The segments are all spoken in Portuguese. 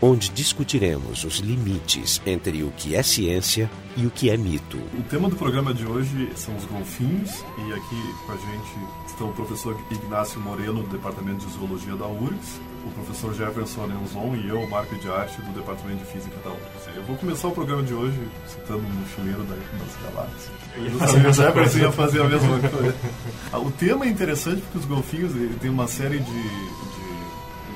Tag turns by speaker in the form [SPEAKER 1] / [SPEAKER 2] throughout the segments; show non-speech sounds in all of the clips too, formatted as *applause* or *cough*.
[SPEAKER 1] onde discutiremos os limites entre o que é ciência e o que é mito.
[SPEAKER 2] O tema do programa de hoje são os golfinhos e aqui com a gente estão o professor Ignácio Moreno, do Departamento de Zoologia da URGS, o professor Jefferson Enzon e eu, Marco de Arte, do Departamento de Física da URGS. Eu vou começar o programa de hoje citando um mochileiro das galáxias. O Jefferson ia fazer a mesma coisa. O tema é interessante porque os golfinhos ele tem uma série de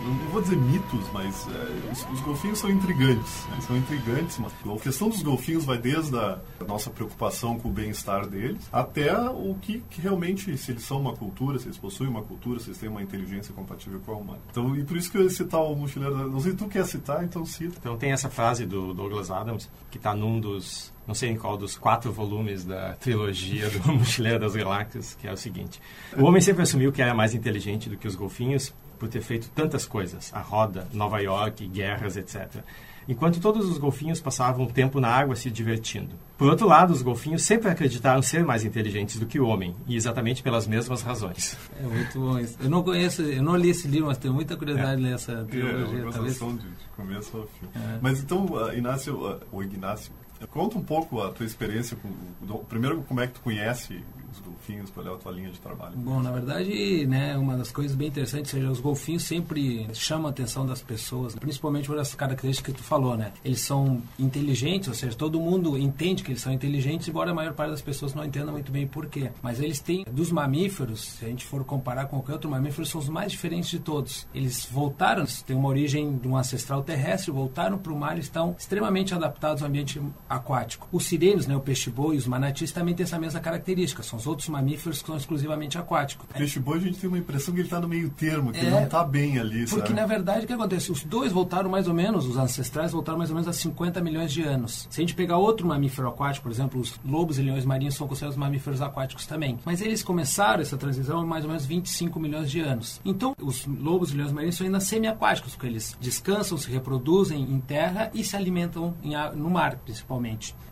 [SPEAKER 2] não vou dizer mitos, mas é, os, os, golfinhos são intrigantes. Né? São intrigantes, mas a questão dos golfinhos vai desde a nossa preocupação com o bem-estar deles até o que, que, realmente, se eles são uma cultura, se eles possuem uma cultura, se eles têm uma inteligência compatível com a humana. Então, e por isso que eu ia citar o mochileiro. Não sei se tu quer citar, então cita.
[SPEAKER 3] Então tem essa frase do Douglas Adams que está num dos não sei em qual dos quatro volumes da trilogia do *laughs* Mochileiro das Galáxias, que é o seguinte: O homem sempre assumiu que era mais inteligente do que os golfinhos por ter feito tantas coisas, a roda, Nova York, guerras, etc. Enquanto todos os golfinhos passavam tempo na água se divertindo. Por outro lado, os golfinhos sempre acreditaram ser mais inteligentes do que o homem, e exatamente pelas mesmas razões.
[SPEAKER 4] É muito bom isso. Eu não conheço, eu não li esse livro, mas tenho muita curiosidade é. de ler essa trilogia.
[SPEAKER 2] É, talvez... de, de começo ao fim. É. Mas então, uh, Inácio, uh, o Ignácio, conta um pouco a tua experiência com, primeiro como é que tu conhece os golfinhos, qual é a tua linha de trabalho?
[SPEAKER 4] Bom, na verdade, né, uma das coisas bem interessantes, seja, os golfinhos sempre chamam a atenção das pessoas, principalmente por essas características que tu falou, né? Eles são inteligentes, ou seja, todo mundo entende que eles são inteligentes, embora a maior parte das pessoas não entenda muito bem por quê. Mas eles têm, dos mamíferos, se a gente for comparar com qualquer outro mamífero, são os mais diferentes de todos. Eles voltaram, têm uma origem de um ancestral terrestre, voltaram para o mar e estão extremamente adaptados ao ambiente aquático. Os sirenos, né, o peixe-boi e os manatis também têm essa mesma característica, são os outros mamíferos que são exclusivamente aquáticos.
[SPEAKER 2] O peixe-boi a gente tem uma impressão que ele está no meio termo, que é, ele não está bem ali,
[SPEAKER 4] Porque
[SPEAKER 2] sabe?
[SPEAKER 4] na verdade o que acontece? Os dois voltaram mais ou menos, os ancestrais voltaram mais ou menos há 50 milhões de anos. Se a gente pegar outro mamífero aquático, por exemplo, os lobos e leões marinhos são considerados mamíferos aquáticos também. Mas eles começaram essa transição há mais ou menos 25 milhões de anos. Então, os lobos e leões marinhos são ainda semi-aquáticos, porque eles descansam, se reproduzem em terra e se alimentam em, no mar, principalmente.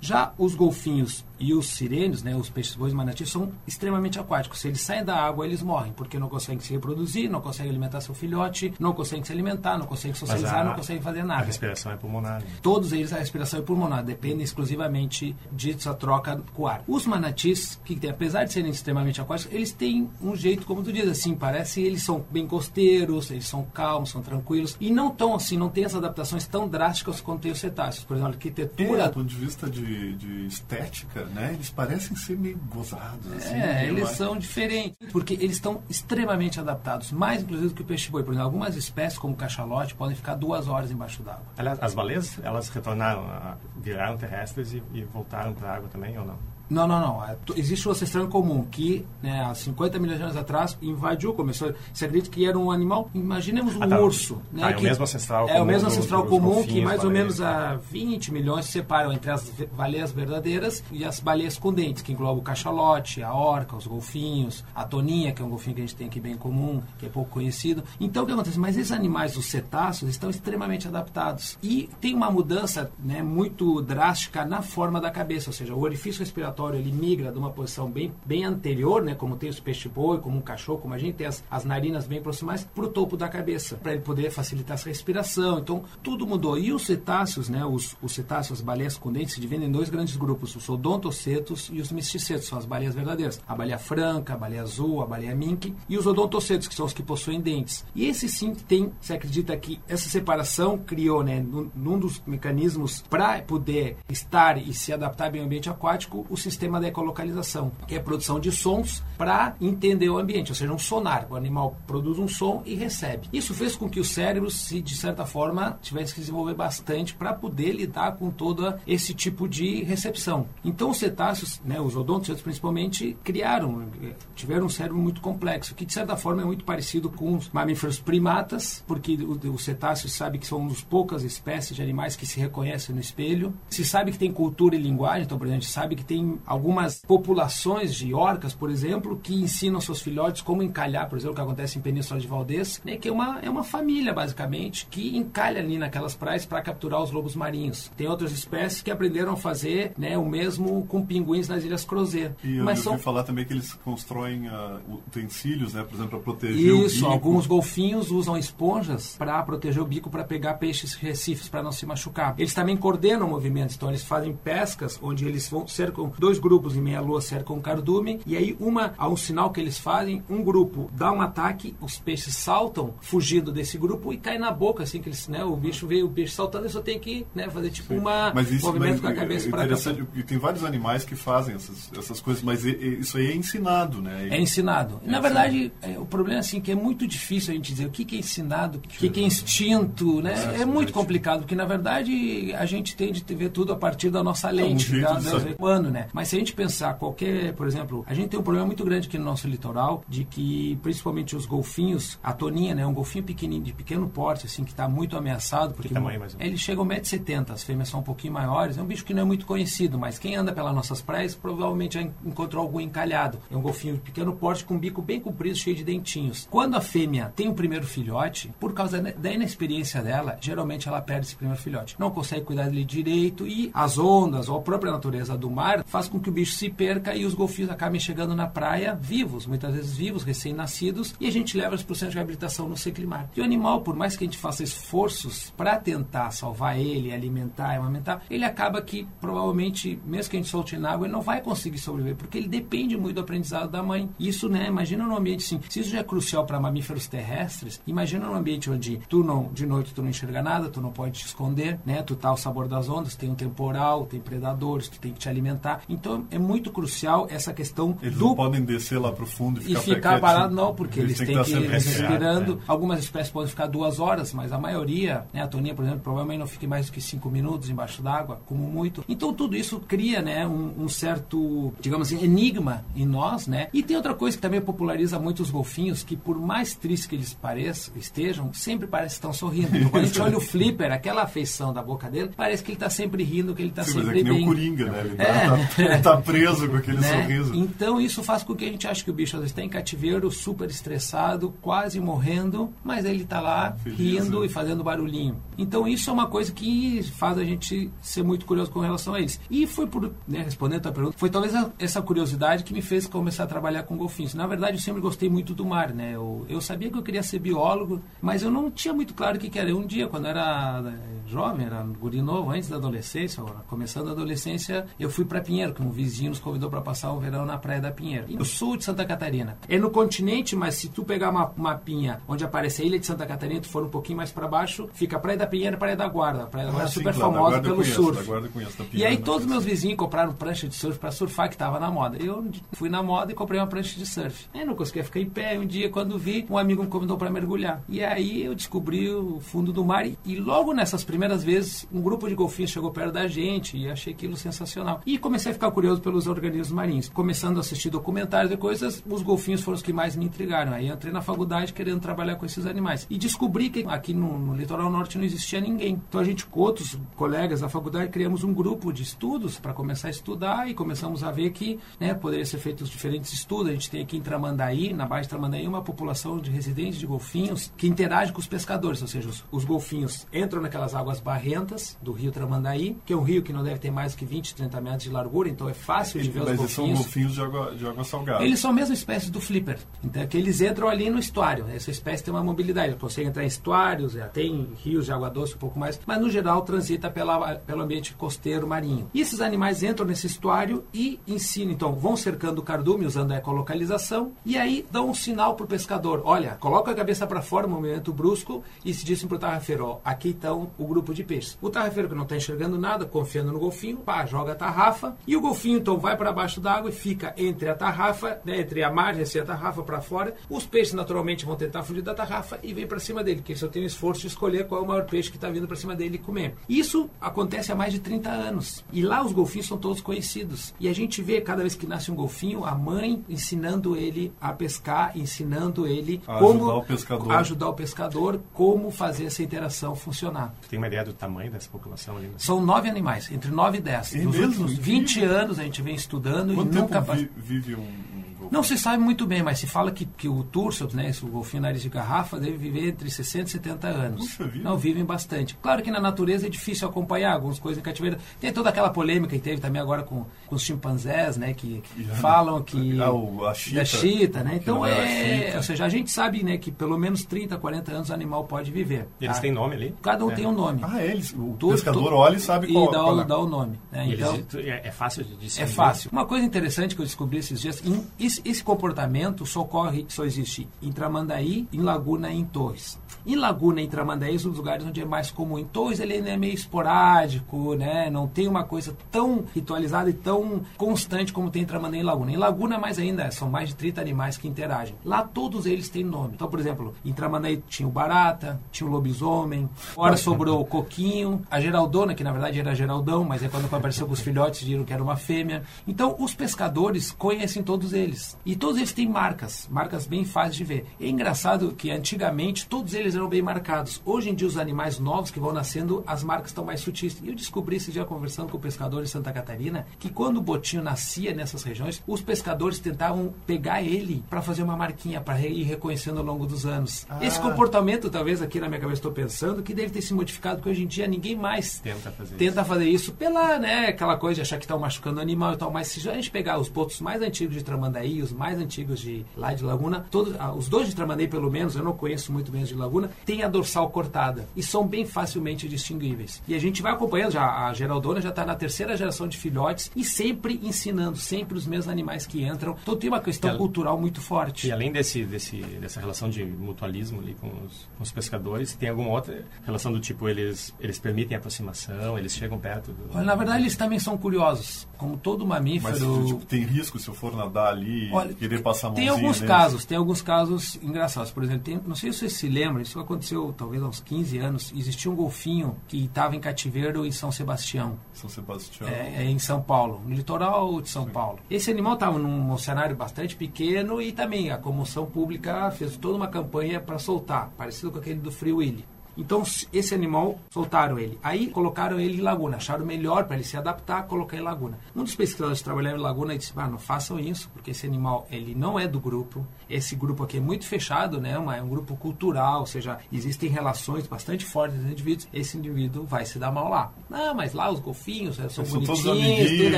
[SPEAKER 4] Já os golfinhos e os sirênios, né, os peixes bois manatis, são extremamente aquáticos. Se eles saem da água, eles morrem, porque não conseguem se reproduzir, não conseguem alimentar seu filhote, não conseguem se alimentar, não conseguem socializar, a, não conseguem fazer nada.
[SPEAKER 3] A respiração é pulmonar. Né?
[SPEAKER 4] Todos eles, a respiração é pulmonar, dependem exclusivamente dessa troca com o ar. Os manatis, que tem, apesar de serem extremamente aquáticos, eles têm um jeito, como tu diz, assim, parece eles são bem costeiros, eles são calmos, são tranquilos, e não tão assim, não tem essas adaptações tão drásticas quanto tem os cetáceos. Por exemplo, a arquitetura...
[SPEAKER 2] É, do ponto de vista de, de estética, né? Eles parecem ser meio gozados. Assim,
[SPEAKER 4] é, eles mais... são diferentes, porque eles estão extremamente adaptados, mais inclusive do que o peixe-boi. Por exemplo, algumas espécies, como o cachalote, podem ficar duas horas embaixo d'água.
[SPEAKER 3] As baleias, elas retornaram, viraram terrestres e, e voltaram para a água também ou não?
[SPEAKER 4] Não, não, não. É, existe o ancestral comum que, né, há 50 milhões de anos atrás, invadiu, começou. Se acredita que era um animal. Imaginemos um ah, tá. urso. Né,
[SPEAKER 3] ah,
[SPEAKER 4] é
[SPEAKER 3] o mesmo ancestral
[SPEAKER 4] É comum o mesmo ancestral comum que mais ou menos há 20 milhões se separam entre as baleias verdadeiras e as baleias com dentes, que englobam o cachalote, a orca, os golfinhos, a toninha, que é um golfinho que a gente tem aqui bem comum, que é pouco conhecido. Então o que acontece? Mas esses animais, os cetáceos, estão extremamente adaptados. E tem uma mudança né, muito drástica na forma da cabeça, ou seja, o orifício respiratório ele migra de uma posição bem, bem anterior, né, como tem os peixe-boi, como um cachorro, como a gente tem as, as narinas bem proximais, para o topo da cabeça, para ele poder facilitar essa respiração. Então, tudo mudou. E os cetáceos, né, os, os cetáceos, as baleias com dentes, se dividem em dois grandes grupos, os odontocetos e os misticetos, são as baleias verdadeiras. A baleia franca, a baleia azul, a baleia mink, e os odontocetos, que são os que possuem dentes. E esse sim tem, se acredita que essa separação criou, né, num, num dos mecanismos para poder estar e se adaptar bem ao ambiente aquático, o sistema da ecolocalização, que é a produção de sons para entender o ambiente, ou seja, um sonar. O animal produz um som e recebe. Isso fez com que o cérebro, se de certa forma, tivesse que desenvolver bastante para poder lidar com todo esse tipo de recepção. Então, os cetáceos, né, os odontos principalmente, criaram, tiveram um cérebro muito complexo, que de certa forma é muito parecido com os mamíferos primatas, porque os cetáceos sabe que são uma das poucas espécies de animais que se reconhecem no espelho. Se sabe que tem cultura e linguagem, então, por exemplo, a gente sabe que tem tem algumas populações de orcas, por exemplo, que ensinam seus filhotes como encalhar, por exemplo, o que acontece em Península de Valdez, né, que é uma, é uma família, basicamente, que encalha ali naquelas praias para capturar os lobos marinhos. Tem outras espécies que aprenderam a fazer né, o mesmo com pinguins nas Ilhas Crozer.
[SPEAKER 2] E eu
[SPEAKER 4] Mas
[SPEAKER 2] ouvi
[SPEAKER 4] são...
[SPEAKER 2] falar também que eles constroem uh, utensílios, né, por exemplo, para proteger
[SPEAKER 4] Isso, alguns golfinhos usam esponjas para proteger o bico, para pegar peixes recifes, para não se machucar. Eles também coordenam movimentos, então eles fazem pescas, onde eles vão cercam dois grupos em meia-lua, cercam um cardume, e aí uma, há um sinal que eles fazem, um grupo dá um ataque, os peixes saltam, fugindo desse grupo, e cai na boca, assim, que eles, né, o bicho vê o peixe saltando, ele só tem que né, fazer tipo um movimento
[SPEAKER 2] mas,
[SPEAKER 4] com a cabeça
[SPEAKER 2] é
[SPEAKER 4] para
[SPEAKER 2] e tem vários animais que fazem essas, essas coisas, mas e, e, isso aí é ensinado, né?
[SPEAKER 4] É ensinado. É Na verdade, é, o problema é assim que é muito difícil a gente dizer o que, que é ensinado, o que, que é instinto, né? É, é muito complicado, porque na verdade a gente tem de ver tudo a partir da nossa lente,
[SPEAKER 2] um
[SPEAKER 4] da, da, humano, né? Mas se a gente pensar qualquer, por exemplo, a gente tem um problema muito grande aqui no nosso litoral, de que principalmente os golfinhos, a toninha, né? Um golfinho pequenininho, de pequeno porte, assim, que está muito ameaçado. Porque
[SPEAKER 3] que tamanho mais ou
[SPEAKER 4] menos? Ele chega a 1,70m, as fêmeas são um pouquinho maiores. É um bicho que não é muito conhecido, mas quem anda pelas nossas praias provavelmente já encontrou algum encalhado. É um golfinho de pequeno porte com um bico bem comprido, cheio de dentinhos. Quando a fêmea tem o primeiro filhote, por causa da inexperiência dela, geralmente ela perde esse primeiro filhote. Não consegue cuidar dele direito e as ondas ou a própria natureza do mar faz com que o bicho se perca e os golfinhos acabem chegando na praia vivos, muitas vezes vivos, recém-nascidos, e a gente leva eles para o centro de reabilitação no Seclimar. E o animal, por mais que a gente faça esforços para tentar salvar ele, alimentar, amamentar, ele acaba que provavelmente, mesmo que a gente solte na água, ele não vai conseguir sobreviver, porque ele depende muito do aprendizado da mãe. Isso, né, imagina num ambiente assim, se isso já é crucial para mamíferos terrestres, imagina num ambiente onde tu não, de noite tu não enxerga nada, tu não pode te esconder, né, tu tá ao sabor das ondas, tem um temporal, tem predadores, tu tem que te alimentar. Então é muito crucial essa questão
[SPEAKER 2] eles
[SPEAKER 4] do...
[SPEAKER 2] não podem descer lá pro fundo e ficar,
[SPEAKER 4] e ficar parado não, porque
[SPEAKER 2] eles,
[SPEAKER 4] eles têm que, ir respirando. Né? Algumas espécies podem ficar duas horas, mas a maioria, né, a toninha, por exemplo, provavelmente não fique mais do que cinco minutos embaixo d'água, como muito. Então tudo isso cria, né, um, um, certo, digamos assim, enigma em nós, né? E tem outra coisa que também populariza muito os golfinhos, que por mais tristes que eles pareçam, estejam, sempre parece que estão sorrindo. Então, quando a gente olha o flipper, aquela afeição da boca dele, parece que ele está sempre rindo, que ele está sempre
[SPEAKER 2] mas é que nem
[SPEAKER 4] bem.
[SPEAKER 2] o Coringa, né? Ele é. tá, *laughs* tá, preso com aquele
[SPEAKER 4] né?
[SPEAKER 2] sorriso.
[SPEAKER 4] Então isso faz com que a gente ache que o bicho às vezes está em cativeiro, super estressado, quase morrendo, mas ele está lá
[SPEAKER 2] Feliz,
[SPEAKER 4] rindo
[SPEAKER 2] né?
[SPEAKER 4] e fazendo barulhinho. Então isso é uma coisa que faz a gente ser muito curioso com relação a eles. E foi por, né, respondendo a tua pergunta, foi talvez essa curiosidade que me fez começar a trabalhar com golfinhos. Na verdade, eu sempre gostei muito do mar, né? Eu, eu sabia que eu queria ser biólogo, mas eu não tinha muito claro o que, que era. Um dia, quando eu era né, jovem, era guri novo, antes da adolescência, começando a adolescência, eu fui para Pinheiro, que um vizinho nos convidou para passar o verão na praia da Pinheiro. E no sul de Santa Catarina. É no continente, mas se tu pegar uma mapinha onde aparece a ilha de Santa Catarina, tu for um pouquinho mais para baixo, fica a praia da Pinheiro e a praia da Guarda. A praia da Guarda
[SPEAKER 2] Ah,
[SPEAKER 4] é
[SPEAKER 2] sim,
[SPEAKER 4] super
[SPEAKER 2] claro, da
[SPEAKER 4] famosa
[SPEAKER 2] eu
[SPEAKER 4] pelo
[SPEAKER 2] conheço,
[SPEAKER 4] surf.
[SPEAKER 2] eu conheço,
[SPEAKER 4] E
[SPEAKER 2] Pinheiro
[SPEAKER 4] aí
[SPEAKER 2] eu não
[SPEAKER 4] todos meus vizinhos compraram prancha de surf para surfar, que estava na moda. Eu fui na moda e comprei uma prancha de surf. Aí não conseguia ficar em pé. Um dia, quando vi, um amigo me convidou para mergulhar. E aí eu descobri o fundo do mar. E, e logo nessas primeiras vezes, um grupo de golfinhos chegou perto da gente e achei aquilo sensacional. E comecei a ficar curioso pelos organismos marinhos. Começando a assistir documentários e coisas, os golfinhos foram os que mais me intrigaram. Aí entrei na faculdade querendo trabalhar com esses animais. E descobri que aqui no, no litoral norte não existia ninguém. Então a gente, com outros colegas da faculdade, criamos um grupo de estudos para começar a estudar e começamos a ver que né, poderia ser feito os diferentes estudos. A gente tem aqui em Tramandaí, na Baixa de Tramandaí, uma população de residentes de golfinhos que interage com os pescadores, ou seja, os, os golfinhos entram naquelas águas barrentas do rio Tramandaí, que é um rio que não deve ter mais que 20, 30 metros de largura, então é fácil de ver os
[SPEAKER 2] Mas eles são
[SPEAKER 4] golfinhos.
[SPEAKER 2] golfinhos de água, de água salgada.
[SPEAKER 4] Eles são a mesma espécie do flipper. Então é que eles entram ali no estuário. Essa espécie tem uma mobilidade. Eles conseguem entrar em estuários, já tem rios de água doce um pouco mais, mas no geral transita pela, pelo ambiente costeiro marinho. E esses animais entram nesse estuário e ensinam, então, vão cercando o cardume usando a ecolocalização e aí dão um sinal pro pescador. Olha, coloca a cabeça para fora, um movimento brusco, e se dizem pro tarrafeiro, ó, aqui estão o grupo de peixes. O tarrafeiro que não está enxergando nada, confiando no golfinho, pá, joga a tarrafa e o golfinho então vai para baixo d'água e fica entre a tarrafa, né, entre a margem e a tarrafa para fora. Os peixes naturalmente vão tentar fugir da tarrafa e vem para cima dele, que ele só tem o esforço de escolher qual é o maior peixe que está vindo para cima dele e comer. Isso acontece há mais de 30 anos. E lá os golfinhos são todos conhecidos. E a gente vê cada vez que nasce um golfinho, a mãe ensinando ele a pescar, ensinando ele
[SPEAKER 2] A
[SPEAKER 4] como
[SPEAKER 2] ajudar o pescador.
[SPEAKER 4] ajudar o pescador, como fazer essa interação funcionar.
[SPEAKER 3] Tem uma ideia do tamanho dessa população ali? né?
[SPEAKER 4] São nove animais, entre nove e dez.
[SPEAKER 2] É
[SPEAKER 4] Nos
[SPEAKER 2] mesmo?
[SPEAKER 4] últimos
[SPEAKER 2] Incrível.
[SPEAKER 4] 20 anos a gente vem estudando
[SPEAKER 2] Quanto
[SPEAKER 4] e nunca...
[SPEAKER 2] tempo vive um
[SPEAKER 4] não se sabe muito bem, mas se fala que, que o Tursel, né, o golfinho nariz de garrafa, deve viver entre 60 e 70 anos.
[SPEAKER 2] Puxa vida.
[SPEAKER 4] Não, vivem bastante. Claro que na natureza é difícil acompanhar algumas coisas em cativeiro. Tem toda aquela polêmica que teve também agora com, com os chimpanzés, né, que falam que...
[SPEAKER 2] Ah, o, a chita,
[SPEAKER 4] da chita, né? Então é...
[SPEAKER 2] Chita.
[SPEAKER 4] Ou seja, a gente sabe, né, que pelo menos 30, 40 anos o animal pode viver.
[SPEAKER 3] E eles
[SPEAKER 4] tá?
[SPEAKER 3] têm nome ali?
[SPEAKER 4] Cada um
[SPEAKER 3] É.
[SPEAKER 4] tem um nome.
[SPEAKER 2] Ah, é, eles, o
[SPEAKER 4] Tu-
[SPEAKER 2] pescador
[SPEAKER 4] tu-
[SPEAKER 2] olha e sabe
[SPEAKER 4] e
[SPEAKER 2] qual,
[SPEAKER 4] dá,
[SPEAKER 2] qual
[SPEAKER 4] o,
[SPEAKER 2] é.
[SPEAKER 4] dá o nome. Né?
[SPEAKER 3] E eles-
[SPEAKER 4] Então,
[SPEAKER 3] é, é fácil de
[SPEAKER 4] é
[SPEAKER 3] discernir.
[SPEAKER 4] fácil. Uma coisa interessante que eu descobri esses dias, em- esse, esse comportamento só ocorre, só existe em Tramandaí, em Laguna e em Torres. Em Laguna e em Tramandaí são os lugares onde é mais comum. Em Torres ele ainda é meio esporádico, né? Não tem uma coisa tão ritualizada e tão constante como tem em Tramandaí e Laguna. Em Laguna mais ainda, são mais de 30 animais que interagem. Lá todos eles têm nome. Então, por exemplo, em Tramandaí tinha o barata, tinha o lobisomem, agora sobrou o coquinho, a geraldona, que na verdade era geraldão, mas é quando apareceu com os filhotes viram que era uma fêmea. Então, os pescadores conhecem todos eles. E todos eles têm marcas, marcas bem fáceis de ver. É engraçado que antigamente todos eles eram bem marcados. Hoje em dia, os animais novos que vão nascendo, as marcas estão mais sutis. E eu descobri esse dia conversando com o pescador de Santa Catarina que quando o botinho nascia nessas regiões, os pescadores tentavam pegar ele para fazer uma marquinha, para ir reconhecendo ao longo dos anos.
[SPEAKER 2] Ah.
[SPEAKER 4] Esse comportamento, talvez aqui na minha cabeça estou pensando, que deve ter se modificado, porque hoje em dia ninguém mais
[SPEAKER 3] Tenta fazer
[SPEAKER 4] tenta fazer isso pela, né, aquela coisa de achar que estão machucando o animal e tal. Mas se a gente pegar os botos mais antigos de Tramandaí, os mais antigos de lá de Laguna, todos, ah, os dois de Tramandaí pelo menos, eu não conheço muito bem os de Laguna, tem a dorsal cortada e são bem facilmente distinguíveis. E a gente vai acompanhando, já a Geraldona já está na terceira geração de filhotes e sempre ensinando, sempre os mesmos animais que entram. Então tem uma questão
[SPEAKER 3] E ela-
[SPEAKER 4] cultural muito forte.
[SPEAKER 3] E além desse, desse, dessa relação de mutualismo ali com os, com os pescadores, tem alguma outra relação do tipo, eles, eles permitem aproximação, eles chegam perto do...
[SPEAKER 4] Olha, na verdade, eles também são curiosos. Como todo
[SPEAKER 2] Mas
[SPEAKER 4] mamífero.
[SPEAKER 2] tipo, tem risco se eu for nadar ali e
[SPEAKER 4] Olha,
[SPEAKER 2] querer passar a
[SPEAKER 4] Tem
[SPEAKER 2] mãozinha
[SPEAKER 4] alguns
[SPEAKER 2] neles?
[SPEAKER 4] casos, tem alguns casos engraçados. Por exemplo, tem- não sei se vocês se lembram, isso aconteceu talvez há uns 15 anos. Existia um golfinho que estava em cativeiro em São Sebastião,
[SPEAKER 2] São Sebastião.
[SPEAKER 4] é, é em São Paulo, no litoral de São Paulo. Esse animal estava num cenário bastante pequeno e também a comoção pública fez toda uma campanha para soltar, parecido com aquele do Free Willy. Então, esse animal, soltaram ele. Aí, colocaram ele em Laguna. Acharam melhor para ele se adaptar, colocar em Laguna. Um dos pesquisadores que trabalhava em Laguna disse, ah, não façam isso, porque esse animal, ele não é do grupo. Esse grupo aqui é muito fechado, né? É um grupo cultural, ou seja, existem relações bastante fortes entre os indivíduos. Esse indivíduo vai se dar mal lá. Não, mas lá os golfinhos eh, são
[SPEAKER 2] São
[SPEAKER 4] bonitinhos, tudo
[SPEAKER 2] amiguinhos.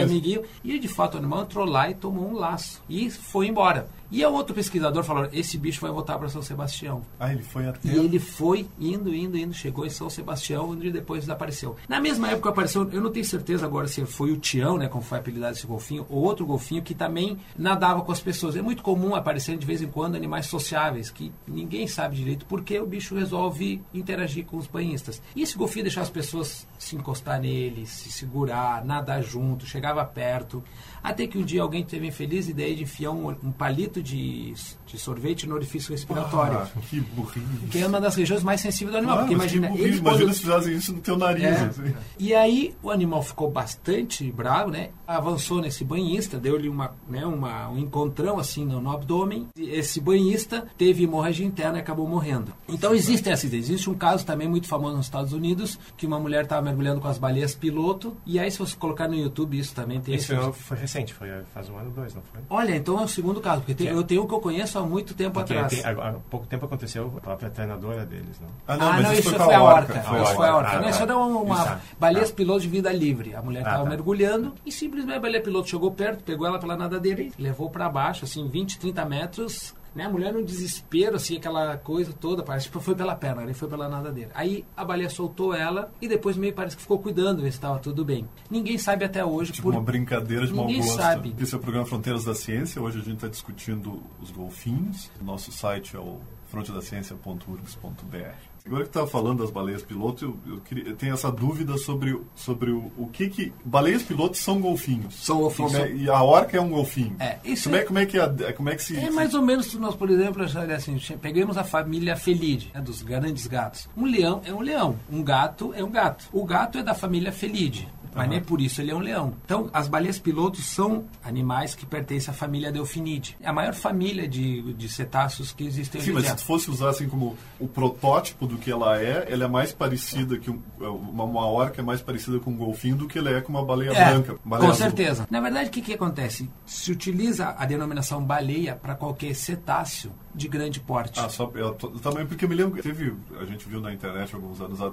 [SPEAKER 4] amiguinho. E, de fato, o animal entrou lá e tomou um laço. E foi embora. E o outro pesquisador falou, esse bicho vai voltar para São Sebastião.
[SPEAKER 2] Ah, ele foi até...
[SPEAKER 4] E ele foi indo, indo, indo, chegou em São Sebastião, onde depois desapareceu. Na mesma época apareceu, eu não tenho certeza agora se foi o Tião, né, como foi apelidado esse golfinho, ou outro golfinho que também nadava com as pessoas. É muito comum aparecer de vez em quando animais sociáveis, que ninguém sabe direito porque o bicho resolve interagir com os banhistas. E esse golfinho deixava as pessoas se encostar nele, se segurar, nadar junto, chegava perto. Até que um dia alguém teve a infeliz ideia de enfiar um, um palito de, de sorvete no orifício respiratório.
[SPEAKER 2] Ah, que burrinho.
[SPEAKER 4] Que é uma das regiões mais sensíveis do animal.
[SPEAKER 2] Ah,
[SPEAKER 4] porque imagina,
[SPEAKER 2] burrinho.
[SPEAKER 4] ele
[SPEAKER 2] Imagina
[SPEAKER 4] quando-
[SPEAKER 2] se fizessem isso no teu nariz.
[SPEAKER 4] É.
[SPEAKER 2] assim.
[SPEAKER 4] E aí o animal ficou bastante bravo, né? Avançou nesse banhista, deu-lhe uma, né, uma, um encontrão assim no, no abdômen. E esse banhista teve hemorragia interna e acabou morrendo. Então existem esses. Existe um caso também muito famoso nos Estados Unidos que uma mulher estava mergulhando com as baleias piloto. E aí se você colocar no YouTube isso também tem.
[SPEAKER 3] Isso
[SPEAKER 4] esses-
[SPEAKER 3] foi, foi recente, foi faz um ano, dois, não foi?
[SPEAKER 4] Olha, então é o segundo caso, porque tem-
[SPEAKER 3] É.
[SPEAKER 4] eu tenho um que eu conheço há muito tempo
[SPEAKER 3] Porque
[SPEAKER 4] atrás.
[SPEAKER 3] tem- há, há pouco tempo aconteceu a própria treinadora deles, não?
[SPEAKER 2] Ah,
[SPEAKER 4] ah, não, isso
[SPEAKER 2] com
[SPEAKER 4] foi a orca.
[SPEAKER 2] Foi a
[SPEAKER 4] Isso foi a
[SPEAKER 2] orca.
[SPEAKER 4] orca.
[SPEAKER 3] Ah,
[SPEAKER 4] Não, isso
[SPEAKER 3] tá.
[SPEAKER 4] era uma
[SPEAKER 3] Isso, ah.
[SPEAKER 4] baleias
[SPEAKER 3] Ah.
[SPEAKER 4] piloto de vida livre. A mulher
[SPEAKER 3] Ah,
[SPEAKER 4] estava
[SPEAKER 3] tá.
[SPEAKER 4] mergulhando e simplesmente a baleia piloto chegou perto, pegou ela pela nadadeira e levou para baixo, assim, 20, 30 metros. Né? A mulher no desespero, assim, aquela coisa toda, parece que foi pela perna, ele foi pela nadadeira. Aí a baleia soltou ela e depois meio parece que ficou cuidando, ver se estava tudo bem. Ninguém sabe até hoje
[SPEAKER 2] Tipo
[SPEAKER 4] por
[SPEAKER 2] uma brincadeira de mau
[SPEAKER 4] Ninguém
[SPEAKER 2] gosto.
[SPEAKER 4] sabe.
[SPEAKER 2] Esse é o programa Fronteiras da Ciência. Hoje a gente está discutindo os golfinhos. O nosso site é o frontedaciencia.urgs.br. Agora que estava falando das baleias piloto, eu, eu, queria, eu tenho essa dúvida sobre, o- sobre o, o que que... Baleias pilotos são golfinhos.
[SPEAKER 4] São golfinhos,
[SPEAKER 2] é- e a orca é um golfinho.
[SPEAKER 4] É, isso
[SPEAKER 2] como, é,
[SPEAKER 4] é-
[SPEAKER 2] como é que a- como é que se...
[SPEAKER 4] É
[SPEAKER 2] se-
[SPEAKER 4] mais ou menos, nós, por exemplo, assim, pegamos a família Felide, né, dos grandes gatos. Um leão é um leão, um gato é um gato. O gato é da família Felide. Mas nem por isso ele é um leão. Então, as baleias pilotos são animais que pertencem à família Delphinidae. É a maior família de, de cetáceos que existem
[SPEAKER 2] Sim, mas se fosse usar assim como o protótipo do que ela é, ela é mais parecida que um, uma, uma orca é mais parecida com um golfinho do que ela é com uma baleia
[SPEAKER 4] é,
[SPEAKER 2] branca.
[SPEAKER 4] Baleia com azul. certeza. Na verdade, o que, que acontece? Se utiliza a denominação baleia para qualquer cetáceo de grande porte.
[SPEAKER 2] Ah, só eu, também porque eu me lembro que teve, a gente viu na internet alguns anos, a,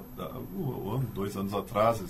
[SPEAKER 2] um ano, dois anos atrás,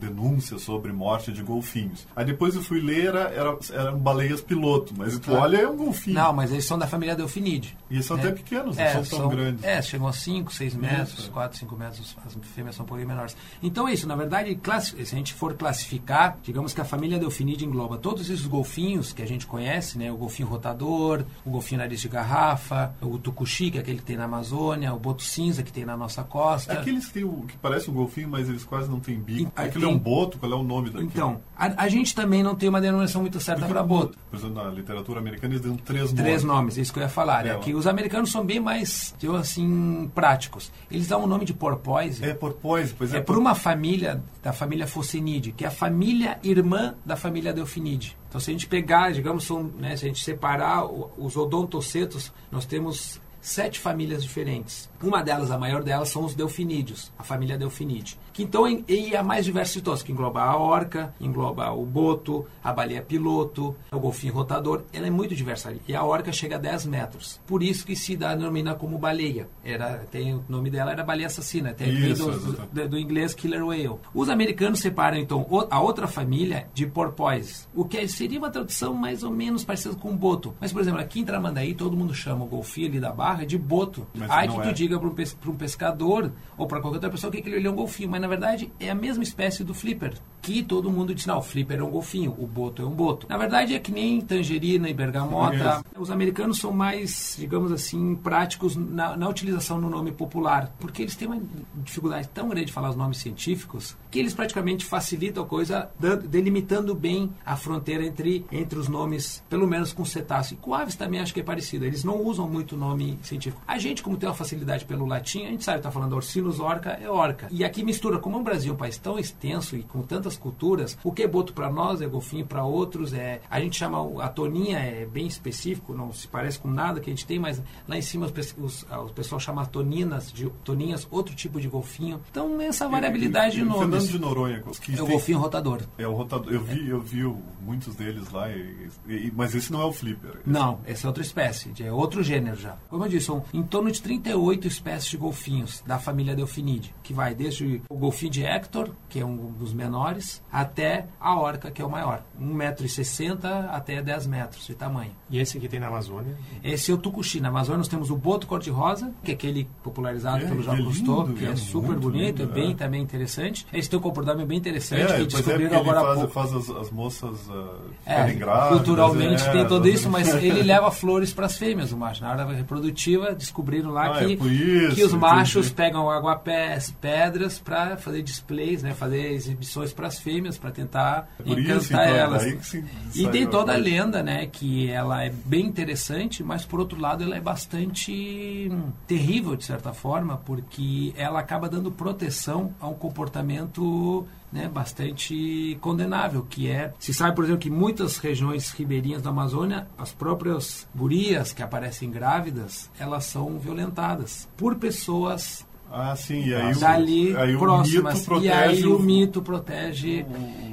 [SPEAKER 2] denúncia sobre morte de golfinhos. Aí depois eu fui ler, era, era, eram baleias piloto, mas tu olha é um golfinho.
[SPEAKER 4] Não, mas eles são da família Delfinide.
[SPEAKER 2] E eles são né? até pequenos, é, não são tão grandes.
[SPEAKER 4] É, chegam a 5, 6 metros, 4, 5 metros, as fêmeas são um pouquinho menores. Então é isso, na verdade, se a gente for classificar, digamos que a família Delfinide engloba todos esses golfinhos que a gente conhece, né? O golfinho rotador, o golfinho nariz de garrafa, o tucuxi, que é aquele que tem na Amazônia, o boto cinza que tem na nossa costa.
[SPEAKER 2] Aqueles que, tem o, que parece um golfinho, mas eles quase não têm bico. Aquilo tem... é um boto, qual é o nome daquilo?
[SPEAKER 4] Então, a, a gente também não tem uma denominação muito certa para boto.
[SPEAKER 2] Por exemplo, na literatura americana eles dão três nomes.
[SPEAKER 4] Três nomes, isso que eu ia falar. É, é que os americanos são bem mais, eu assim, práticos. Eles dão o nome de porpoise.
[SPEAKER 2] É, porpoise, pois é.
[SPEAKER 4] É por uma família, da família Phocinidae, que é a família irmã da família Delphinidae. Então, se a gente pegar, digamos, são, né, se a gente separar os odontocetos, nós temos sete famílias diferentes. Uma delas, a maior delas, são os delfinídeos, a família delfinídea. Que então é a mais diversa de todas, que engloba a orca, engloba o boto, a baleia piloto, o golfinho rotador. Ela é muito diversa. E a orca chega a 10 metros. Por isso que se denomina como baleia. Era, tem, o nome dela era baleia assassina, até isso, do, do, inglês killer whale. Os americanos separam então a outra família de porpoise, o que seria uma tradução mais ou menos parecida com boto. Mas, por exemplo, aqui em Tramandaí todo mundo chama o golfinho ali da barra de boto. Mas Aí que é. tu diga para um, pes um, pescador ou para qualquer outra pessoa que aquele é um golfinho. Mas na verdade é a mesma espécie do flipper. Que todo mundo diz, não, o flipper é um golfinho, o boto é um boto. Na verdade é que nem tangerina e bergamota. É Os americanos são mais, digamos assim, práticos na, na utilização no nome popular. Porque eles têm uma dificuldade tão grande de falar os nomes científicos que eles praticamente facilitam a coisa, dando, delimitando bem a fronteira entre, entre os nomes, pelo menos com cetáceo. E com aves também acho que é parecido. Eles não usam muito nome científico. A gente, como tem uma facilidade pelo latim, a gente sabe, está falando orcinus orca, é orca. E aqui mistura, como o Brasil é um país tão extenso e com tantas culturas, o que é boto para nós é golfinho para outros, é a gente chama a toninha é bem específico, não se parece com nada que a gente tem, mas lá em cima os, os, o pessoal chama toninas, de toninhas, outro tipo de golfinho. Então essa variabilidade de nomes
[SPEAKER 2] de Noronha.
[SPEAKER 4] Que é o golfinho rotador.
[SPEAKER 2] É o rotador. Eu vi, eu vi muitos deles lá, e, e, mas esse não é o flipper. Esse
[SPEAKER 4] não, esse é outra espécie, é outro gênero já. Como eu disse, são em torno de 38 espécies de golfinhos da família Delphinidae, que vai desde o golfinho de Hector, que é um dos menores, até a orca, que é o maior. 1,60m até 10 metros de tamanho.
[SPEAKER 3] E esse aqui tem na Amazônia?
[SPEAKER 4] Esse é o tucuxi. Na Amazônia nós temos o boto cor-de-rosa, que é aquele popularizado é, pelo Jacques Cousteau, que é, é super bonito, lindo, é bem também interessante. Esse tem um comportamento bem interessante,
[SPEAKER 2] é,
[SPEAKER 4] que
[SPEAKER 2] é
[SPEAKER 4] descobriram
[SPEAKER 2] é
[SPEAKER 4] agora
[SPEAKER 2] faz,
[SPEAKER 4] pouco.
[SPEAKER 2] faz as, as moças uh,
[SPEAKER 4] é,
[SPEAKER 2] grávidas.
[SPEAKER 4] Culturalmente tem tudo isso, mas ele *laughs* leva flores para as fêmeas, o macho. Na hora reprodutiva, descobriram lá
[SPEAKER 2] ah,
[SPEAKER 4] que,
[SPEAKER 2] isso,
[SPEAKER 4] que os machos pegam aguapés, pedras para fazer displays, né, fazer exibições para as fêmeas, para tentar encantar isso, então, elas. Se, e tem toda a lenda, né, que ela é bem interessante, mas por outro lado ela é bastante terrível de certa forma, porque ela acaba dando proteção a um comportamento né, bastante condenável, que é, se sabe, por exemplo, que muitas regiões ribeirinhas da Amazônia, as próprias gurias que aparecem grávidas, elas são violentadas por pessoas
[SPEAKER 2] ah, sim, e aí
[SPEAKER 4] dali
[SPEAKER 2] o, aí
[SPEAKER 4] próximas.
[SPEAKER 2] O
[SPEAKER 4] e aí o, o mito protege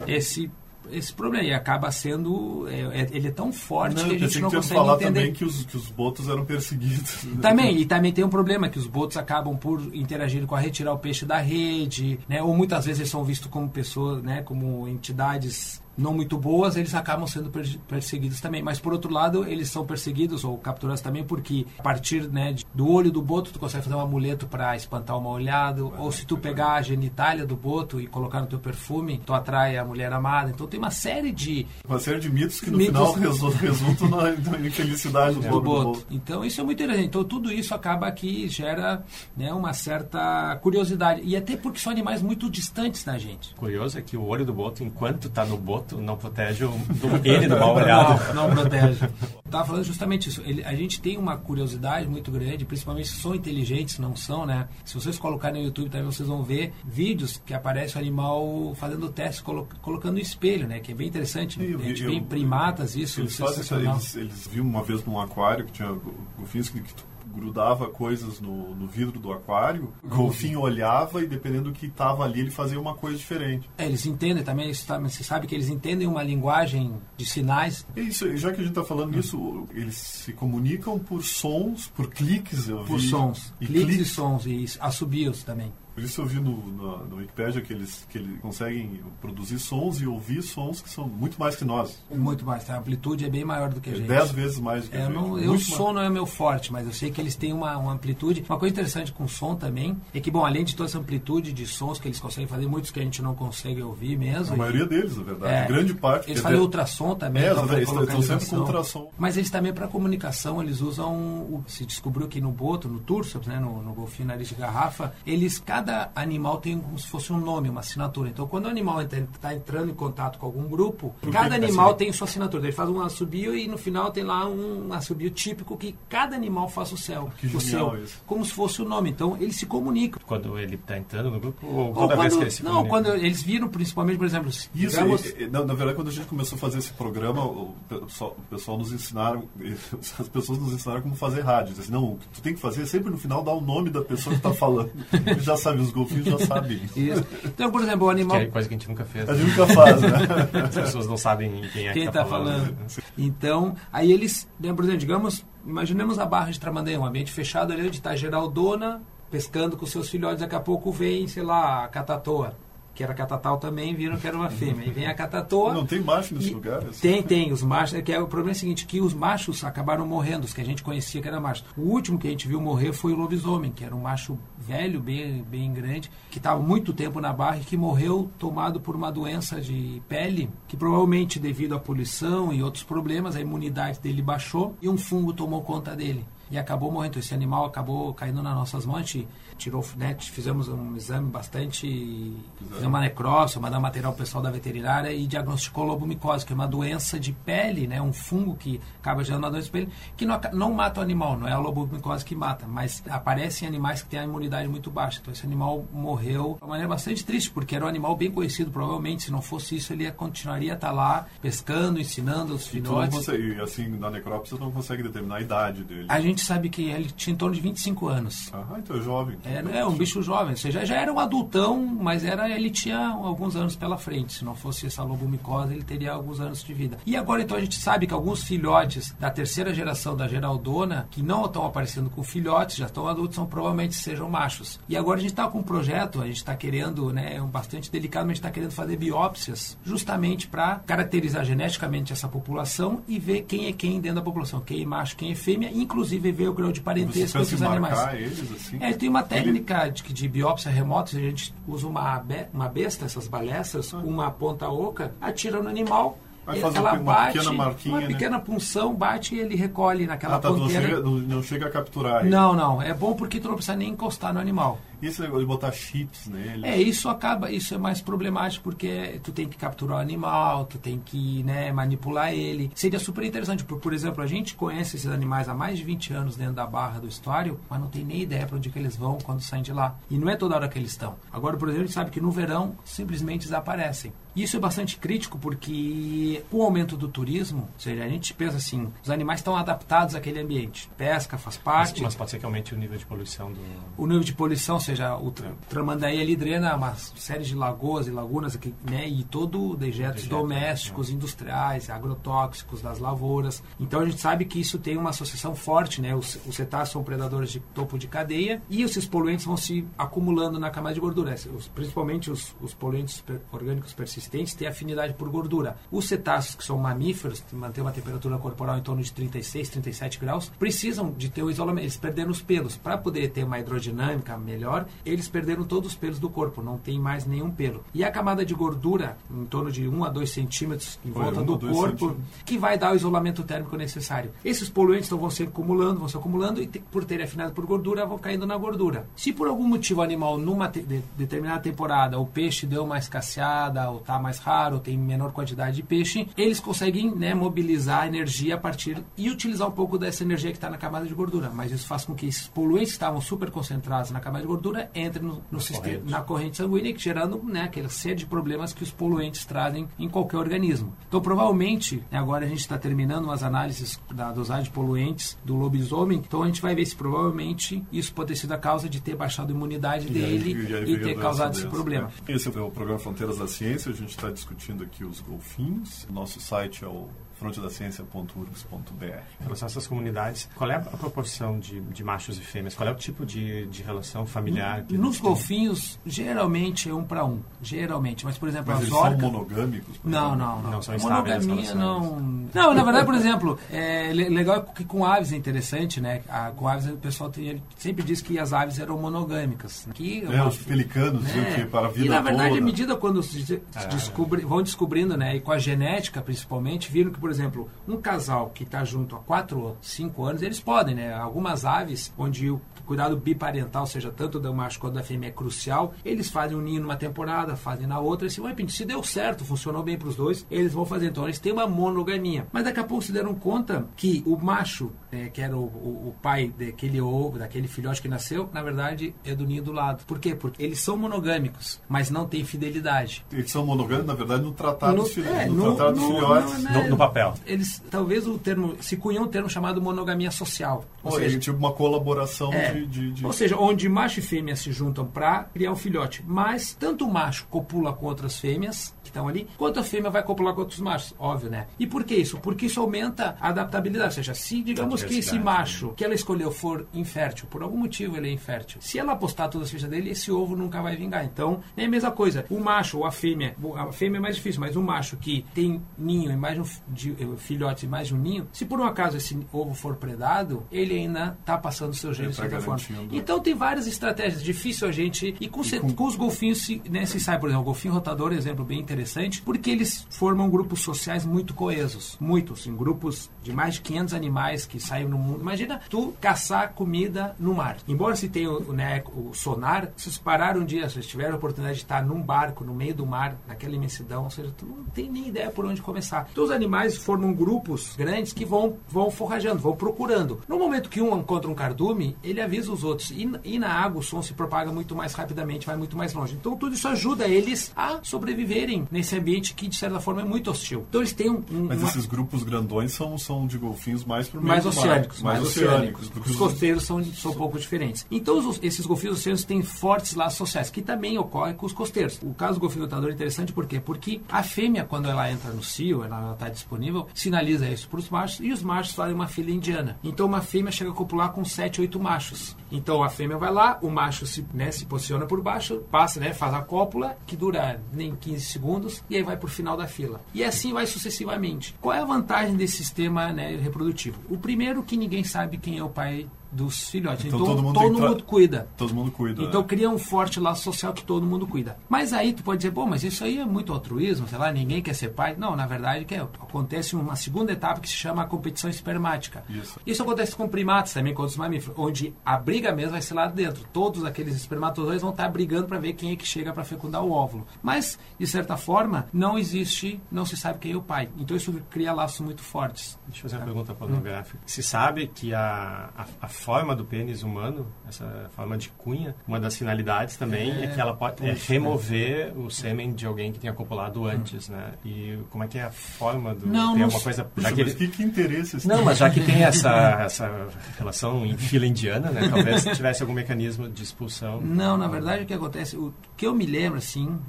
[SPEAKER 4] esse esse problema e acaba sendo é, é, ele é tão forte não, que a gente não consegue
[SPEAKER 2] falar
[SPEAKER 4] entender.
[SPEAKER 2] também que os, que os botos eram perseguidos
[SPEAKER 4] né? também e também tem um problema que os botos acabam por interagir com a retirar o peixe da rede né? Ou muitas vezes eles são vistos como pessoas né? Como entidades não muito boas, eles acabam sendo perseguidos também. Mas por outro lado, eles são perseguidos ou capturados também porque a partir né, do olho do boto tu consegue fazer um amuleto para espantar o mal olhado, ou se tu pegar a genitália do boto e colocar no teu perfume, tu atrai a mulher amada. Então tem uma série de
[SPEAKER 2] uma série de mitos que no mitos final resultam na infelicidade do, boto. do boto.
[SPEAKER 4] Então isso é muito interessante. Então tudo isso acaba que gera né, uma certa curiosidade e até porque são animais muito distantes da gente.
[SPEAKER 3] Curioso é que o olho do boto, enquanto está no boto tu não protege o do, ele do mal olhado.
[SPEAKER 4] Não, não protege. Estava falando justamente isso. Ele, a gente tem uma curiosidade muito grande, principalmente se são inteligentes, não são, né? Se vocês colocarem no YouTube também, vocês vão ver vídeos que aparece o animal fazendo teste, colo colocando no espelho, né? Que é bem interessante. Eu, a gente vê em primatas isso.
[SPEAKER 2] Eles, fazem, eles, eles viram uma vez num aquário que tinha golfinhos que, que grudava coisas no, no vidro do aquário, o golfinho olhava e dependendo do que estava ali, ele fazia uma coisa diferente.
[SPEAKER 4] É, eles entendem também, você sabe que eles entendem uma linguagem de sinais.
[SPEAKER 2] É isso, já que a gente está falando nisso, eles se comunicam por sons, por cliques, eu
[SPEAKER 4] Por
[SPEAKER 2] vi.
[SPEAKER 4] sons,
[SPEAKER 2] e
[SPEAKER 4] cliques,
[SPEAKER 2] cliques
[SPEAKER 4] e sons, e assobios também.
[SPEAKER 2] Por isso eu vi no, no, no Wikipedia que eles, que eles conseguem produzir sons e ouvir sons que são muito mais que nós.
[SPEAKER 4] Muito mais, a amplitude é bem maior do que a
[SPEAKER 2] É
[SPEAKER 4] gente.
[SPEAKER 2] dez vezes mais do que
[SPEAKER 4] É,
[SPEAKER 2] a gente.
[SPEAKER 4] não, eu, o som não é meu forte, mas eu sei que eles têm uma, uma amplitude. Uma coisa interessante com o som também é que, bom, além de toda essa amplitude de sons que eles conseguem fazer, muitos que a gente não consegue ouvir mesmo.
[SPEAKER 2] A maioria deles, na verdade.
[SPEAKER 4] É,
[SPEAKER 2] grande parte.
[SPEAKER 4] Eles fazem ultrassom também.
[SPEAKER 2] É,
[SPEAKER 4] então,
[SPEAKER 2] eles estão sempre com ultrassom.
[SPEAKER 4] Mas eles também, para comunicação, eles usam. Se descobriu que no boto, no Tursops, né, no, no golfinho nariz de garrafa, eles, cada animal tem como se fosse um nome, uma assinatura. Então, quando o animal está entrando em contato com algum grupo,
[SPEAKER 2] Por
[SPEAKER 4] cada
[SPEAKER 2] é
[SPEAKER 4] animal tem sua assinatura. Ele faz um assobio e no final tem lá um assobio típico que cada animal faz o céu.
[SPEAKER 2] Que
[SPEAKER 4] o seu,
[SPEAKER 2] isso.
[SPEAKER 4] como se fosse o nome. Então, eles se comunicam.
[SPEAKER 3] Quando ele está entrando no grupo ou
[SPEAKER 4] Ou
[SPEAKER 3] toda vez
[SPEAKER 4] quando-
[SPEAKER 3] que ele se
[SPEAKER 4] não,
[SPEAKER 3] comunica?
[SPEAKER 4] quando eles viram, principalmente, por exemplo,
[SPEAKER 2] Isso,
[SPEAKER 4] digamos-
[SPEAKER 2] e- na, na verdade, quando a gente começou a fazer esse programa, o pessoal, o pessoal nos ensinaram, *laughs* as pessoas nos ensinaram como fazer rádio. Não, o que tu tem que fazer é sempre no final dar o nome da pessoa que está falando. *laughs* Já sabem, os golfinhos já sabem. *laughs*
[SPEAKER 4] Isso. Então, por exemplo, o
[SPEAKER 3] Que
[SPEAKER 4] animal
[SPEAKER 3] é coisa que a gente nunca fez.
[SPEAKER 2] A gente nunca faz, né? *laughs*
[SPEAKER 3] As pessoas não sabem quem é
[SPEAKER 4] quem
[SPEAKER 3] que
[SPEAKER 4] está
[SPEAKER 3] tá falando.
[SPEAKER 4] falando. Então, aí eles, né, por exemplo, digamos, imaginemos a barra de Tramandaí, um ambiente fechado ali onde está Geraldona pescando com seus filhotes, daqui a pouco vem, sei lá, a catatoa, que era catatal também, viram que era uma fêmea. E vem a catatoa.
[SPEAKER 2] Não tem macho nesse lugar? assim?
[SPEAKER 4] Tem, tem. Os machos. É que é, o problema é o seguinte, que os machos acabaram morrendo, os que a gente conhecia que era macho. O último que a gente viu morrer foi o lobisomem, que era um macho velho, bem, bem grande, que estava muito tempo na barra e que morreu tomado por uma doença de pele, que provavelmente devido à poluição e outros problemas, a imunidade dele baixou e um fungo tomou conta dele. E acabou morrendo. Esse animal acabou caindo nas nossas mãos. A gente tirou, né, fizemos um exame bastante. Fizemos uma necrópsia, mandamos material pessoal da veterinária e diagnosticou lobomicose, que é uma doença de pele, né, um fungo que acaba gerando uma doença de pele, que não, não mata o animal, não é a lobomicose que mata, mas aparece em animais que têm a imunidade muito baixa. Então esse animal morreu de uma maneira bastante triste, porque era um animal bem conhecido, provavelmente, se não fosse isso, ele ia, continuaria a estar lá pescando, ensinando os
[SPEAKER 2] E
[SPEAKER 4] filhotes.
[SPEAKER 2] consegue, e assim, na necrópsia, não consegue determinar a idade dele.
[SPEAKER 4] A gente sabe que ele tinha em torno de 25 anos.
[SPEAKER 2] Ah, então é jovem.
[SPEAKER 4] É, é um bicho jovem, ou seja, já era um adultão, mas era ele tinha alguns anos pela frente. Se não fosse essa lobomicose, ele teria alguns anos de vida. E agora, então, a gente sabe que alguns filhotes da terceira geração da Geraldona, que não estão aparecendo com filhotes, já estão adultos, são provavelmente sejam machos. E agora a gente está com um projeto, a gente está querendo, né, é um bastante delicado, mas a gente está querendo fazer biópsias justamente para caracterizar geneticamente essa população e ver quem é quem dentro da população, quem é macho, quem é fêmea, inclusive ver o grau de parentesco desses
[SPEAKER 2] em
[SPEAKER 4] animais.
[SPEAKER 2] eles, assim?
[SPEAKER 4] É, tem uma técnica de, de biópsia remota, a gente usa uma, uma besta, essas balestras, com uma ponta oca, atira no animal,
[SPEAKER 2] Vai
[SPEAKER 4] ele-
[SPEAKER 2] fazer
[SPEAKER 4] ela
[SPEAKER 2] uma
[SPEAKER 4] bate,
[SPEAKER 2] pequena marquinha,
[SPEAKER 4] uma
[SPEAKER 2] né?
[SPEAKER 4] pequena punção, bate e ele recolhe naquela
[SPEAKER 2] Ah, tá, não
[SPEAKER 4] ponteira.
[SPEAKER 2] chega, não, não chega a capturar ele.
[SPEAKER 4] Não, não, é bom porque tu não precisa nem encostar no animal.
[SPEAKER 2] E esse negócio de botar chips nele?
[SPEAKER 4] É, isso acaba, isso é mais problemático porque tu tem que capturar o animal, tu tem que né, manipular ele. Seria super interessante, por, por exemplo, a gente conhece esses animais há mais de 20 anos dentro da barra do estuário, mas não tem nem ideia para onde que eles vão quando saem de lá. E não é toda hora que eles estão. Agora, por exemplo, a gente sabe que no verão simplesmente desaparecem. Isso é bastante crítico porque com o aumento do turismo, ou seja, a gente pensa assim, os animais estão adaptados àquele ambiente. Pesca faz
[SPEAKER 3] Mas,
[SPEAKER 4] parte,
[SPEAKER 3] mas pode ser que aumente o nível de poluição do.
[SPEAKER 4] o nível de poluição, seja, o Tra- Tramandaí ali drena uma série de lagoas e lagunas aqui, né, e todo dejetos
[SPEAKER 3] Dejeto,
[SPEAKER 4] domésticos, industriais, agrotóxicos das lavouras. Então a gente sabe que isso tem uma associação forte, né? Os, os cetáceos são predadores de topo de cadeia e esses poluentes vão se acumulando na camada de gordura. Os- principalmente os, os poluentes per- orgânicos persistentes têm afinidade por gordura. Os cetáceos que são mamíferos, que mantêm uma temperatura corporal em torno de 36, 37 graus, precisam de ter o isolamento. Eles perderam os pelos. Para poder ter uma hidrodinâmica melhor, eles perderam todos os pelos do corpo, não tem mais nenhum pelo. E a camada de gordura, em torno de 1 a 2 centímetros em volta do corpo, que vai dar o isolamento térmico necessário. Esses poluentes então, vão se acumulando, vão se acumulando e por terem afinado por gordura, vão caindo na gordura. Se por algum motivo o animal, numa te- de- determinada temporada, o peixe deu uma escasseada, ou está mais raro, tem menor quantidade de peixe, eles conseguem né, mobilizar a energia a partir e utilizar um pouco dessa energia que está na camada de gordura. Mas isso faz com que esses poluentes que estavam super concentrados na camada de gordura entrem no, no sistema, corrente. na corrente sanguínea, gerando né, aquela série de problemas que os poluentes trazem em qualquer organismo. Então, provavelmente, né, agora a gente está terminando umas análises da dosagem de poluentes do lobisomem, então a gente vai ver se provavelmente isso pode ter sido a causa de ter baixado a imunidade e dele aí, e, aí e ter causado esse problema.
[SPEAKER 2] Esse é o programa Fronteiras da Ciência, a gente está discutindo aqui os golfinhos. Nosso site é o frontedaciencia.urgs.br.
[SPEAKER 3] Em relação a essas comunidades, qual é a proporção de, de machos e fêmeas? Qual é o tipo de, de relação familiar?
[SPEAKER 4] Que Nos golfinhos, tem? geralmente é um para um. Geralmente. Mas, por exemplo,
[SPEAKER 2] Mas
[SPEAKER 4] as
[SPEAKER 2] eles
[SPEAKER 4] orcas...
[SPEAKER 2] são monogâmicos?
[SPEAKER 4] Não, não, não.
[SPEAKER 3] Não são
[SPEAKER 4] Monogamia não... Não, na verdade, por exemplo, é legal que com aves é interessante, né? A, com aves o pessoal tem, sempre diz que as aves eram monogâmicas. Que
[SPEAKER 2] é, os pelicanos né? que para a vida
[SPEAKER 4] E, na verdade,
[SPEAKER 2] toda...
[SPEAKER 4] à medida quando se é. descobre, vão descobrindo, né? E com a genética, principalmente, viram que, por exemplo, um casal que está junto há 4 ou 5 anos, eles podem, né? Algumas aves, onde o cuidado biparental, seja tanto do macho quanto da fêmea, é crucial, eles fazem um ninho numa temporada, fazem na outra, e se, repente, se deu certo, funcionou bem para os dois, eles vão fazer. Então, eles têm uma monogamia. Mas daqui a pouco se deram conta que o macho, é, que era o, o, o, pai daquele ovo, daquele filhote que nasceu, na verdade, é do ninho do lado. Por quê? Porque eles são monogâmicos, mas não têm fidelidade.
[SPEAKER 2] Eles são monogâmicos, na verdade, no tratado no, dos, é, no, no, filhotes.
[SPEAKER 3] No, no, papel.
[SPEAKER 4] Eles, talvez o termo, se cunhou um termo chamado monogamia social.
[SPEAKER 2] Ou, ou seja, tipo uma colaboração é, de, de, de,
[SPEAKER 4] Ou seja, onde macho e fêmea se juntam para criar um filhote. Mas tanto o macho copula com outras fêmeas, que estão ali, quanto a fêmea vai copular com outros machos. Óbvio, né? E por que isso? Porque isso aumenta a adaptabilidade. Ou seja, se digamos que esse macho que ela escolheu for infértil, por algum motivo ele é infértil, se ela apostar todas as fichas dele, esse ovo nunca vai vingar. Então, é a mesma coisa. O macho ou a fêmea, a fêmea é mais difícil, mas o macho que tem ninho e mais de, filhote e mais de um ninho, se por um acaso esse ovo for predado, ele ainda está passando o seu gênero de certa forma. Então tem várias estratégias. Difícil a gente. E com, e com... com os golfinhos se, né, se sai, por exemplo, o golfinho rotador, exemplo bem interessante, porque eles formam grupos sociais muito coesos. Muitos, em grupos de mais de 500 animais que saem no mundo. Imagina tu caçar comida no mar. Embora se tenha né, o sonar, se parar um dia, se tiver a oportunidade de estar num barco no meio do mar, naquela imensidão, ou seja, tu não tem nem ideia por onde começar. Então os animais formam grupos grandes que vão, vão forrajando, vão procurando. No momento que um encontra um cardume, ele avisa os outros. E, e na água o som se propaga muito mais rapidamente, vai muito mais longe. Então tudo isso ajuda eles a sobreviverem nesse ambiente que de certa forma é muito hostil. Então eles têm um. um
[SPEAKER 2] Mas
[SPEAKER 4] uma...
[SPEAKER 2] esses grupos grandões são, são de golfinhos mais pro
[SPEAKER 4] meio mais oceânicos, mais, mais oceânicos. oceânicos. Os costeiros são, são um pouco diferentes. Então os, esses golfinhos oceânicos têm fortes laços sociais, que também ocorrem com os costeiros. O caso do golfinho lutador é interessante por quê? Porque a fêmea, quando ela entra no cio, ela está disponível, sinaliza isso para os machos e os machos fazem uma fila indiana. Então uma fêmea chega a copular com 7, 8 machos. Então a fêmea vai lá, o macho se, né, se posiciona por baixo, passa, né, faz a cópula, que dura nem 15 segundos, e aí vai para o final da fila. E assim vai sucessivamente. Qual é a vantagem desse sistema né, reprodutivo? O primeiro que ninguém sabe quem é o pai dos filhotes. Então, então todo, mundo, todo mundo, cuida.
[SPEAKER 2] Todo mundo cuida.
[SPEAKER 4] Então é. cria um forte laço social que todo mundo cuida. Mas aí tu pode dizer, pô, mas isso aí é muito altruísmo, sei lá, ninguém quer ser pai. Não, na verdade que é, acontece uma segunda etapa que se chama a competição espermática. Isso. Isso acontece com primatas também, com outros mamíferos, onde a briga mesmo vai ser lá dentro. Todos aqueles espermatozoides vão estar brigando para ver quem é que chega para fecundar o óvulo. Mas, de certa forma, não existe, não se sabe quem é o pai. Então isso cria laços muito fortes.
[SPEAKER 3] Deixa eu fazer uma pergunta pornográfica. Hum. Se sabe que a, a, a forma do pênis humano, essa forma de cunha, uma das finalidades também é, é que ela pode é remover o sêmen de alguém que tenha copulado antes, hum. né? E como é que é a forma do
[SPEAKER 4] não, tem
[SPEAKER 3] alguma coisa
[SPEAKER 2] já que, ele... que, que interesse
[SPEAKER 3] Não, mas já que tem *laughs* essa essa relação em fila indiana, né? Talvez tivesse algum mecanismo de expulsão.
[SPEAKER 4] Não, na verdade o que acontece, o que eu me lembro assim,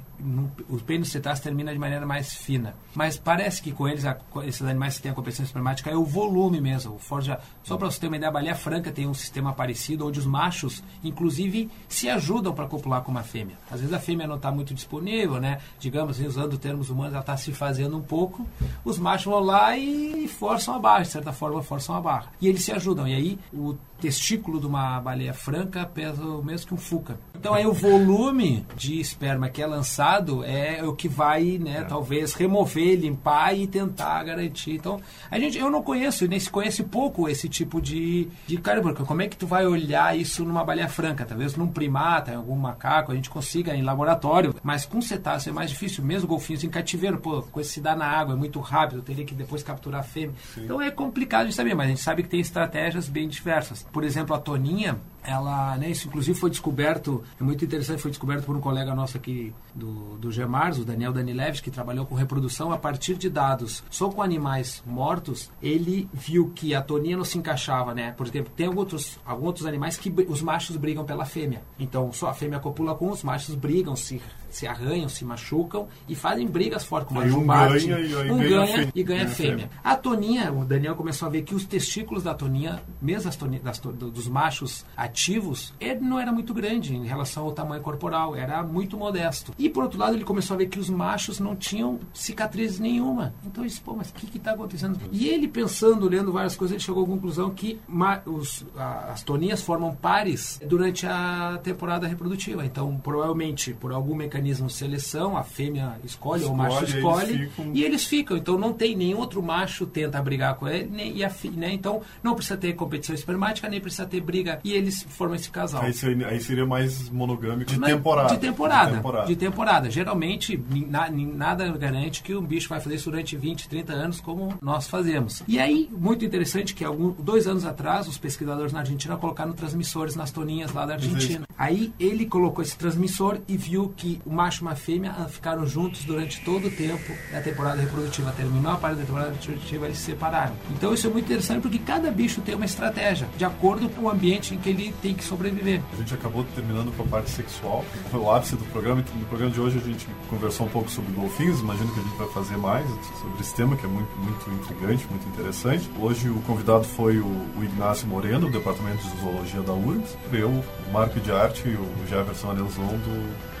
[SPEAKER 4] o pênis cetáceo termina de maneira mais fina. Mas parece que com eles, a, esses animais que têm a competição espermática, é o volume mesmo. O Forja, só para você ter uma ideia, a baleia franca tem um sistema parecido, onde os machos, inclusive, se ajudam para copular com uma fêmea. Às vezes a fêmea não está muito disponível, né? Digamos, usando termos humanos, ela está se fazendo um pouco. Os machos vão lá e forçam a barra, de certa forma, forçam a barra. E eles se ajudam. E aí o testículo de uma baleia franca pesa o mesmo que um fuca. Então aí o volume de esperma que é lançado é o que vai, né, é. talvez remover, limpar e tentar garantir. Então, a gente, eu não conheço, nem se conhece pouco esse tipo de, de porque como é que tu vai olhar isso numa baleia franca? Talvez num primata, em algum macaco, a gente consiga em laboratório, mas com cetáceo é mais difícil, mesmo golfinhos em cativeiro, pô, com esse dar na água é muito rápido, teria que depois capturar a fêmea. Sim. Então é complicado de saber, mas a gente sabe que tem estratégias bem diversas. Por exemplo, a toninha, ela, né, isso inclusive foi descoberto, é muito interessante, foi descoberto por um colega nosso aqui do, do GEMARS, o Daniel Danileves, que trabalhou com reprodução a partir de dados só com animais mortos, ele viu que a toninha não se encaixava, né? Por exemplo, tem outros, alguns outros animais que os machos brigam pela fêmea. Então, só a fêmea copula com os machos brigam, se se arranham, se machucam e fazem brigas fortes, como
[SPEAKER 2] aí
[SPEAKER 4] um
[SPEAKER 2] bate, ganha, e
[SPEAKER 4] um ganha, e ganha a fêmea. fêmea. A toninha, o Daniel começou a ver que os testículos da toninha, mesmo as toninha, das, dos machos ativos, ele não era muito grande em relação ao tamanho corporal, era muito modesto. E por outro lado, ele começou a ver que os machos não tinham cicatrizes nenhuma. Então ele disse, pô, mas o que está acontecendo? E ele pensando, lendo várias coisas, ele chegou à conclusão que os, a, as toninhas formam pares durante a temporada reprodutiva. Então, provavelmente, por algum mecanismo mecanismo de seleção, a fêmea escolhe, escolhe ou o macho escolhe, eles ficam... e eles ficam. Então não tem nenhum outro macho tenta brigar com ele, nem, e a, né? então não precisa ter competição espermática, nem precisa ter briga, e eles formam esse casal.
[SPEAKER 2] Aí seria, aí seria mais monogâmico de temporada.
[SPEAKER 4] De temporada. De temporada. De temporada. Geralmente, na, nada garante que um bicho vai fazer isso durante 20, 30 anos, como nós fazemos. E aí, muito interessante que algum, dois anos atrás, os pesquisadores na Argentina colocaram transmissores nas toninhas lá da Argentina. Aí ele colocou esse transmissor e viu que o macho e uma fêmea ficaram juntos durante todo o tempo da temporada reprodutiva. Terminou a parte da temporada reprodutiva, eles se separaram. Então isso é muito interessante porque cada bicho tem uma estratégia de acordo com o ambiente em que ele tem que sobreviver.
[SPEAKER 2] A gente acabou terminando com a parte sexual, foi *laughs* o ápice do programa. No programa de hoje a gente conversou um pouco sobre golfinhos, imagino que a gente vai fazer mais sobre esse tema que é muito, muito intrigante, muito interessante. Hoje o convidado foi o, o Ignácio Moreno, do Departamento de Zoologia da URGS, eu, o Marco de Arte e o Jefferson Anelzon do do